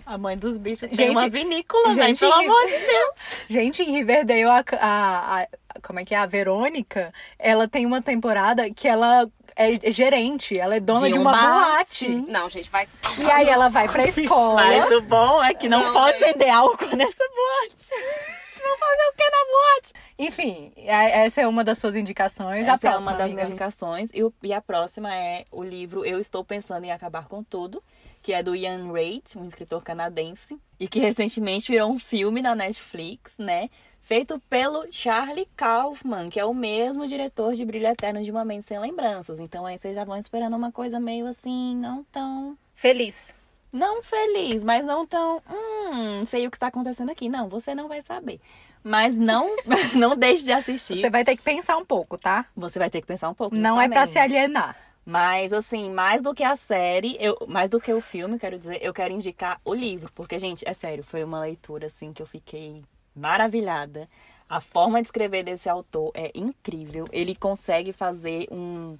A mãe dos bichos tem Gente- uma vinícola, velho, gente, pelo amor de Deus. Gente, em Riverdale, a, a, a- como é que é? A Verônica, ela tem uma temporada que ela é gerente, ela é dona De de, um uma bar, boate. sim. Não, gente, vai. E aí ela vai pra escola. Mas o bom é que não, Não, pode vender álcool nessa boate. Vão fazer o que na boate? Enfim, essa é uma das suas indicações. Essa é próxima, uma das amiga. minhas indicações. E, o- e a próxima é o livro Eu Estou Pensando em Acabar com Tudo, que é do Ian Reid, um escritor canadense, e que recentemente virou um filme na Netflix, né? Feito pelo Charlie Kaufman, que é o mesmo diretor de Brilho Eterno de Uma Mente Sem Lembranças. Então aí vocês já vão esperando uma coisa meio assim, não tão Feliz. Não feliz, mas não tão, hum, sei o que está acontecendo aqui. Não, você não vai saber. Mas não, não deixe de assistir. Você vai ter que pensar um pouco, tá? Você vai ter que pensar um pouco. Não é pra se justamente. alienar. Mas, assim, mais do que a série, eu, mais do que o filme, quero dizer, eu quero indicar o livro. Porque, gente, é sério, foi uma leitura, assim, que eu fiquei maravilhada. A forma de escrever desse autor é incrível. Ele consegue fazer um.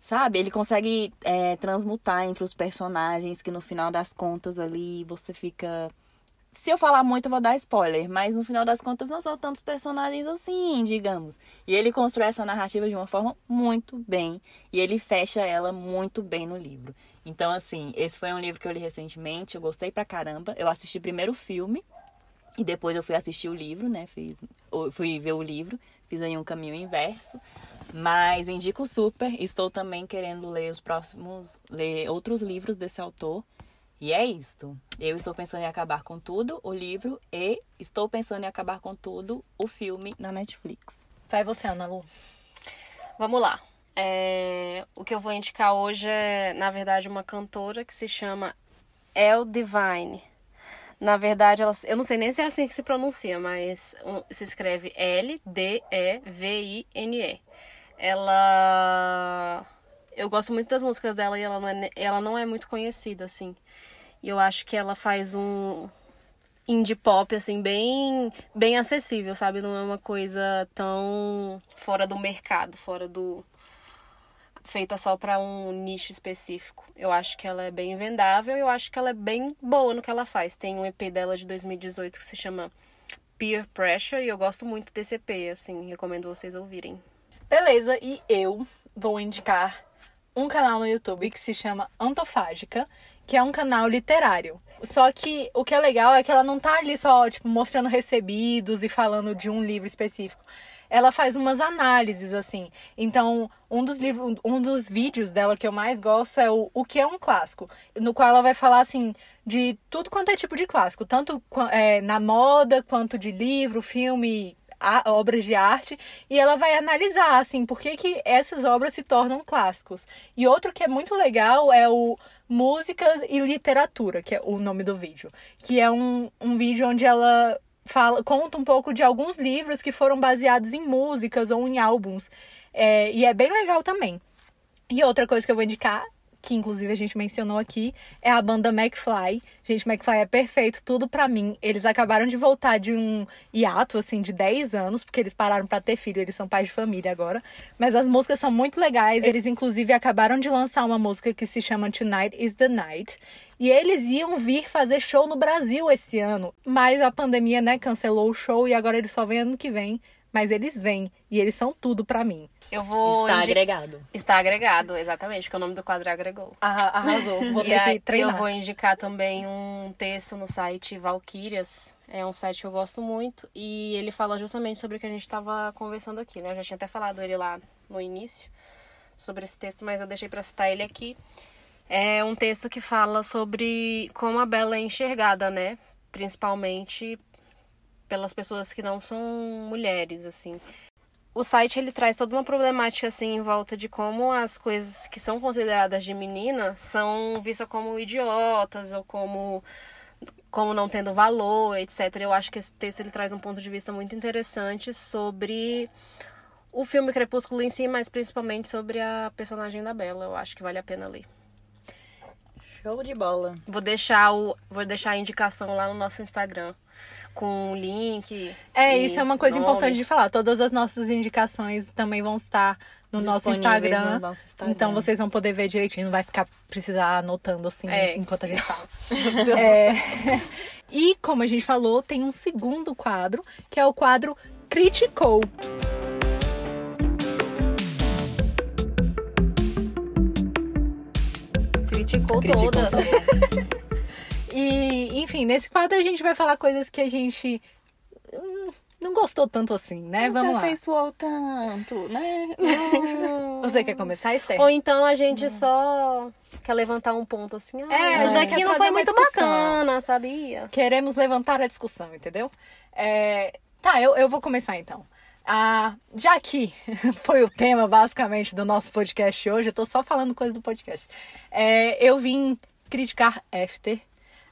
Sabe? Ele consegue é, transmutar entre os personagens que no final das contas ali você fica. Se eu falar muito, eu vou dar spoiler, mas no final das contas não são tantos personagens assim, digamos. E ele constrói essa narrativa de uma forma muito bem. E ele fecha ela muito bem no livro. Então, assim, esse foi um livro que eu li recentemente, eu gostei pra caramba. Eu assisti primeiro o filme, e depois eu fui assistir o livro, né? Fiz, fui ver o livro, fiz aí um caminho inverso. Mas indico super. Estou também querendo ler os próximos, ler outros livros desse autor. E é isto. Eu estou pensando em acabar com tudo, o livro, e estou pensando em acabar com tudo, o filme na Netflix. Vai você, Ana Lu. Vamos lá. É, o que eu vou indicar hoje é, na verdade, uma cantora que se chama El Divine. Na verdade, ela, eu não sei nem se é assim que se pronuncia, mas se escreve L-D-E-V-I-N-E. Ela. Eu gosto muito das músicas dela e ela não é, ela não é muito conhecida, assim. E eu acho que ela faz um indie pop, assim, bem, bem acessível, sabe? Não é uma coisa tão fora do mercado, fora do, feita só para um nicho específico. Eu acho que ela é bem vendável, eu acho que ela é bem boa no que ela faz. Tem um EP dela de 2018 que se chama Peer Pressure e eu gosto muito desse EP, assim, recomendo vocês ouvirem. Beleza, e eu vou indicar um canal no YouTube que se chama Antofágica, que é um canal literário. Só que o que é legal é que ela não tá ali só, tipo, mostrando recebidos e falando de um livro específico ela faz umas análises, assim. Então, um dos livros, um dos vídeos dela que eu mais gosto é o O que é um clássico, no qual ela vai falar assim de tudo quanto é tipo de clássico, tanto é, na moda quanto de livro, filme, a, obras de arte, e ela vai analisar assim por que, que essas obras se tornam clássicos. E outro que é muito legal é o Música e Literatura, que é o nome do vídeo, que é um, um vídeo onde ela fala, conta um pouco de alguns livros que foram baseados em músicas ou em álbuns. É, e é bem legal também. E outra coisa que eu vou indicar, que inclusive a gente mencionou aqui, é a banda McFly. Gente, McFly é perfeito, tudo para mim. Eles acabaram de voltar de um hiato, assim, de 10 anos, porque eles pararam para ter filho, eles são pais de família agora. Mas as músicas são muito legais. Eles, inclusive, acabaram de lançar uma música que se chama Tonight is the Night. E eles iam vir fazer show no Brasil esse ano, mas a pandemia, né, cancelou o show e agora eles só vêm ano que vem. Mas eles vêm e eles são tudo para mim. Eu vou. Está indi... agregado. Está agregado, exatamente, porque o nome do quadro agregou. Arrasou. Vou ter que treinar. Eu vou indicar também um texto no site Valkyrias. É um site que eu gosto muito. E ele fala justamente sobre o que a gente estava conversando aqui, né? Eu já tinha até falado ele lá no início sobre esse texto, mas eu deixei para citar ele aqui. É um texto que fala sobre como a Bela é enxergada, né? Principalmente pelas pessoas que não são mulheres, assim. O site ele traz toda uma problemática assim em volta de como as coisas que são consideradas de menina são vistas como idiotas ou como como não tendo valor, etc. Eu acho que esse texto ele traz um ponto de vista muito interessante sobre o filme Crepúsculo em si, mas principalmente sobre a personagem da Bela. Eu acho que vale a pena ler. Show de bola. Vou deixar, o, vou deixar a indicação lá no nosso Instagram com o link. É, isso é uma coisa nome. importante de falar. Todas as nossas indicações também vão estar no nosso, Instagram, no nosso Instagram. Então vocês vão poder ver direitinho, não vai ficar precisar anotando assim é. enquanto a gente fala. é... E como a gente falou, tem um segundo quadro, que é o quadro Criticou. criticou, criticou toda. e, enfim, nesse quadro a gente vai falar coisas que a gente hum, não gostou tanto assim, né? Não Vamos se afeiçoou tanto, né? Você quer começar, Esther? Ou então a gente hum. só quer levantar um ponto assim. Ah, é, isso daqui não foi muito bacana, sabia? Queremos levantar a discussão, entendeu? É... Tá, eu, eu vou começar então. Ah, já que foi o tema basicamente do nosso podcast hoje, eu tô só falando coisa do podcast. É, eu vim criticar After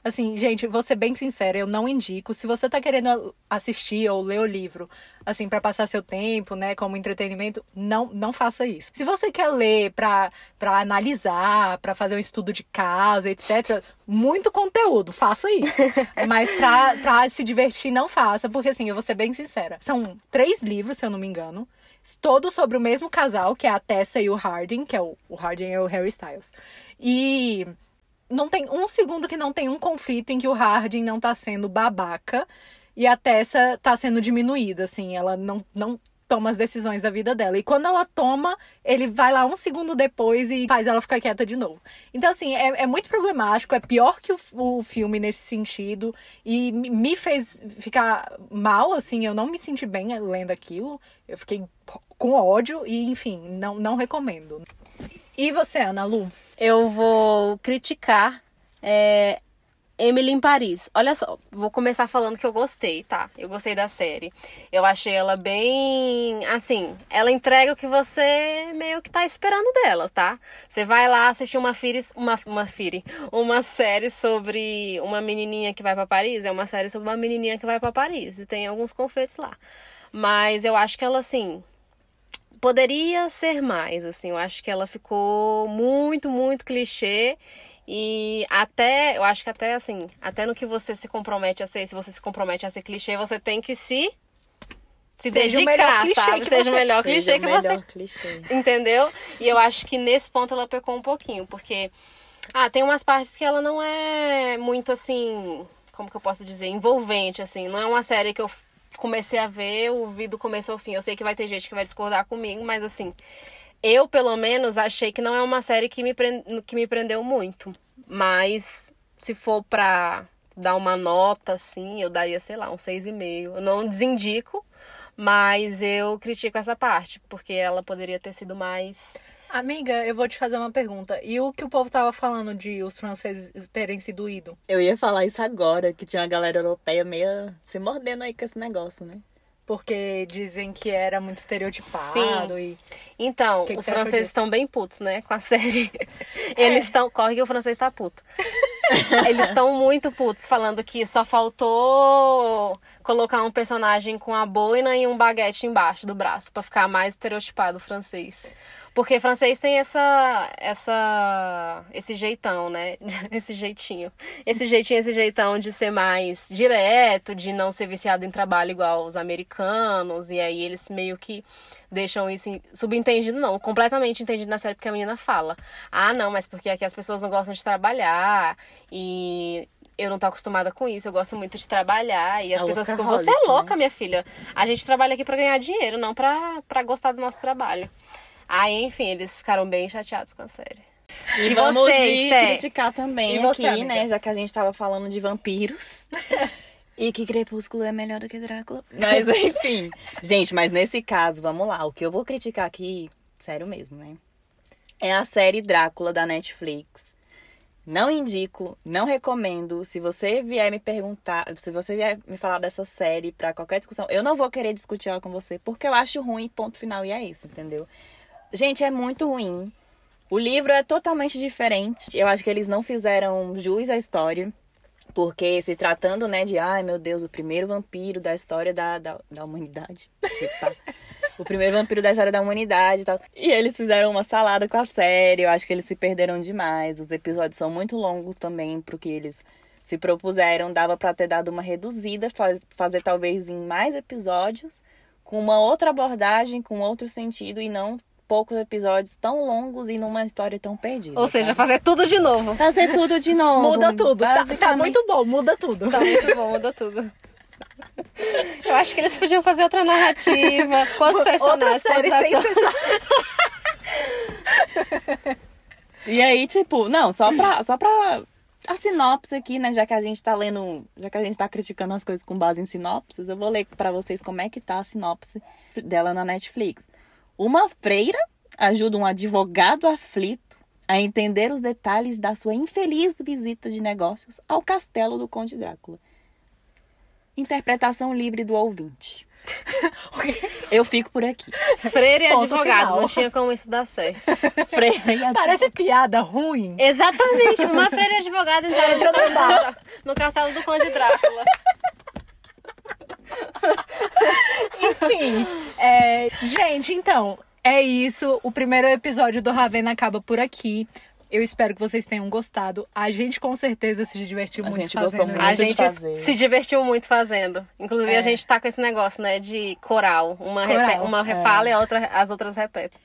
Assim, gente, vou ser bem sincera, eu não indico. Se você tá querendo assistir ou ler o livro, assim, para passar seu tempo, né, como entretenimento, não, não faça isso. Se você quer ler pra, pra analisar, para fazer um estudo de caso, etc., muito conteúdo, faça isso. Mas pra, pra se divertir, não faça, porque assim, eu vou ser bem sincera. São três livros, se eu não me engano todos sobre o mesmo casal, que é a Tessa e o Harding, que é o, o Harding é o Harry Styles. E não tem um segundo que não tem um conflito em que o Harding não tá sendo babaca e a Tessa tá sendo diminuída, assim, ela não, não toma as decisões da vida dela. E quando ela toma, ele vai lá um segundo depois e faz ela ficar quieta de novo. Então, assim, é, é muito problemático, é pior que o, o filme nesse sentido. E me fez ficar mal, assim, eu não me senti bem lendo aquilo. Eu fiquei com ódio e, enfim, não, não recomendo. E você, Ana Lu? Eu vou criticar é, Emily em Paris. Olha só, vou começar falando que eu gostei, tá? Eu gostei da série. Eu achei ela bem. Assim, ela entrega o que você meio que tá esperando dela, tá? Você vai lá assistir uma firi, uma, uma firi, uma série sobre uma menininha que vai para Paris. É uma série sobre uma menininha que vai para Paris. E tem alguns conflitos lá. Mas eu acho que ela, assim, poderia ser mais, assim. Eu acho que ela ficou muito, muito clichê. E até, eu acho que até assim, até no que você se compromete a ser, se você se compromete a ser clichê, você tem que se se Seja o melhor dedicar, clichê sabe? que Seja você- o melhor Seja clichê o que melhor você clichê. Entendeu? E eu acho que nesse ponto ela pecou um pouquinho, porque ah, tem umas partes que ela não é muito assim, como que eu posso dizer, envolvente assim, não é uma série que eu comecei a ver, eu vi do começo ao fim. Eu sei que vai ter gente que vai discordar comigo, mas assim, eu pelo menos achei que não é uma série que me, pren- que me prendeu muito. Mas se for pra dar uma nota assim, eu daria, sei lá, um 6,5. Eu não desindico, mas eu critico essa parte, porque ela poderia ter sido mais. Amiga, eu vou te fazer uma pergunta. E o que o povo tava falando de os franceses terem sido ido? Eu ia falar isso agora, que tinha uma galera europeia meio se mordendo aí com esse negócio, né? Porque dizem que era muito estereotipado Sim. e. Então, Que que os franceses estão bem putos, né? Com a série. Eles estão. Corre que o francês tá puto. Eles estão muito putos, falando que só faltou colocar um personagem com a boina e um baguete embaixo do braço, pra ficar mais estereotipado o francês. Porque francês tem essa, essa, esse jeitão, né? Esse jeitinho. Esse jeitinho, esse jeitão de ser mais direto, de não ser viciado em trabalho igual os americanos. E aí eles meio que deixam isso subentendido, não, completamente entendido na série, porque a menina fala. Ah, não, mas porque aqui as pessoas não gostam de trabalhar e eu não tô acostumada com isso, eu gosto muito de trabalhar. E as A pessoas ficam, você é né? louca, minha filha. A gente trabalha aqui pra ganhar dinheiro, não pra gostar do nosso trabalho. Aí, enfim, eles ficaram bem chateados com a série. E, E vamos vocês, vir Té? criticar também E você, aqui, amiga? né? Já que a gente tava falando de vampiros. e que Crepúsculo é melhor do que Drácula. Mas enfim. gente, mas nesse caso, vamos lá. O que eu vou criticar aqui, sério mesmo, né? É a série Drácula da Netflix. Não indico, não recomendo. Se você vier me perguntar, se você vier me falar dessa série pra qualquer discussão, eu não vou querer discutir ela com você, porque eu acho ruim, ponto final, e é isso, entendeu? Gente, é muito ruim. O livro é totalmente diferente. Eu acho que eles não fizeram jus à história. Porque se tratando, né, de, ai meu Deus, o primeiro vampiro da história da, da, da humanidade. Tá- o primeiro vampiro da história da humanidade e tal. E eles fizeram uma salada com a série. Eu acho que eles se perderam demais. Os episódios são muito longos também pro que eles se propuseram. Dava pra ter dado uma reduzida, faz- fazer talvez em mais episódios, com uma outra abordagem, com outro sentido e não poucos episódios tão longos e numa história tão perdida. Ou seja, sabe? fazer tudo de novo. fazer tudo de novo. Muda tudo. Tá, tá muito bom, muda tudo. Tá muito bom, muda tudo. Eu acho que eles podiam fazer outra narrativa. Quantos Outra personagens? série quantos sem? E aí, tipo, não, só pra, só pra a sinopse aqui, né? Já que a gente tá lendo, já que a gente tá criticando as coisas com base em sinopses, eu vou ler pra vocês como é que tá a sinopse dela na Netflix. Uma freira ajuda um advogado aflito a entender os detalhes da sua infeliz visita de negócios ao castelo do Conde Drácula. Interpretação livre do ouvinte. Eu fico por aqui. Freire e Ponto advogado. final. Não tinha como isso dar certo. Freira e advogado. Parece piada ruim. Exatamente. Uma freira e advogado entraram no no castelo do Conde Drácula. Enfim, é, gente, então, é isso. O primeiro episódio do Ravena acaba por aqui. Eu espero que vocês tenham gostado. A gente com certeza se divertiu A muito gente gostou fazendo muito. A gente fazer. se divertiu muito fazendo. Inclusive, É. a gente tá com esse negócio, né, de coral. Uma, Coral, repe- uma refala e outra, as outras repetem.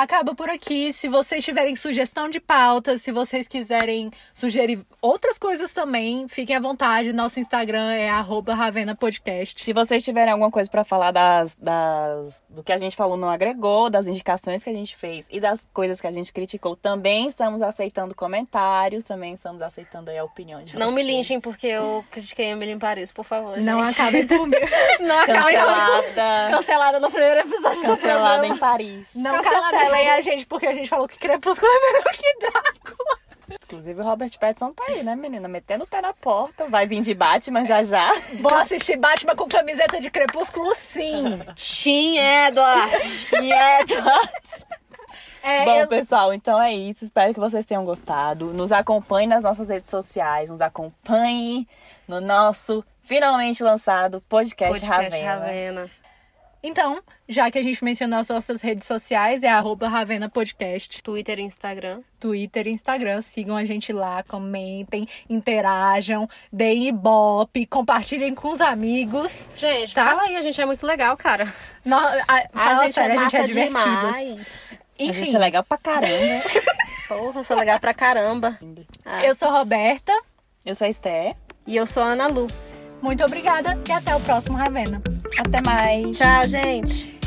Acaba por aqui. Se vocês tiverem sugestão de pauta, se vocês quiserem sugerir outras coisas também, fiquem à vontade. Nosso Instagram é arroba Ravena Podcast. Se vocês tiverem alguma coisa pra falar das, das, do que a gente falou no agregou, das indicações que a gente fez e das coisas que a gente criticou, também estamos aceitando comentários, também estamos aceitando aí a opinião de Não me vocês. linchem porque eu critiquei Emily em Paris, por favor. Não gente. acabem por mim. Não acabem por Cancelada. Cancelada no primeiro episódio do Cancelada em Paris. Não Cancelada. Cancelem a gente porque a gente falou que Crepúsculo é melhor que Drácula. Inclusive, o Robert Pattinson tá aí, né, menina? Metendo o pé na porta. Vai vir de Batman já já. Vou assistir Batman com camiseta de crepúsculo, sim. Tim Edward. E é, Edward. É, Bom, eu- pessoal, então é isso. Espero que vocês tenham gostado. Nos acompanhe nas nossas redes sociais. Nos acompanhe no nosso finalmente lançado podcast, Podcast Ravena. Ravena. Então, já que a gente mencionou as nossas redes sociais, é arroba Ravena Podcast, Twitter e Instagram. Twitter e Instagram. Sigam a gente lá, comentem, interajam, deem ibope, compartilhem com os amigos. Gente, Tá. fala aí, a gente é muito legal, cara. No, a, A fala gente sério, é a gente massa é divertidos. demais. A Enfim, gente é legal pra caramba. Porra, sou legal pra caramba. Ah, eu sou a Roberta. Eu sou a Esté. E eu sou a Ana Lu. Muito obrigada e até o próximo Ravena. Até mais. Tchau, gente.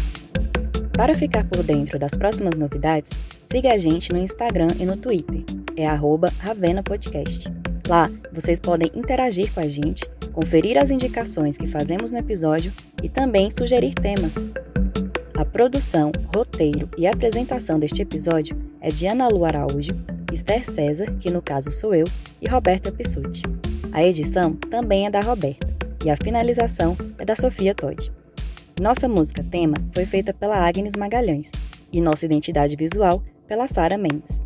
Para ficar por dentro das próximas novidades, siga a gente no Instagram e no Twitter. É arroba Ravena Podcast. Lá, vocês podem interagir com a gente, conferir as indicações que fazemos no episódio e também sugerir temas. A produção, roteiro e apresentação deste episódio é de Ana Lu Araújo, Esther César, que no caso sou eu, e Roberta Pissuti. A edição também é da Roberta e a finalização é da Sofia Todd. Nossa música tema foi feita pela Agnes Magalhães e nossa identidade visual pela Sara Mendes.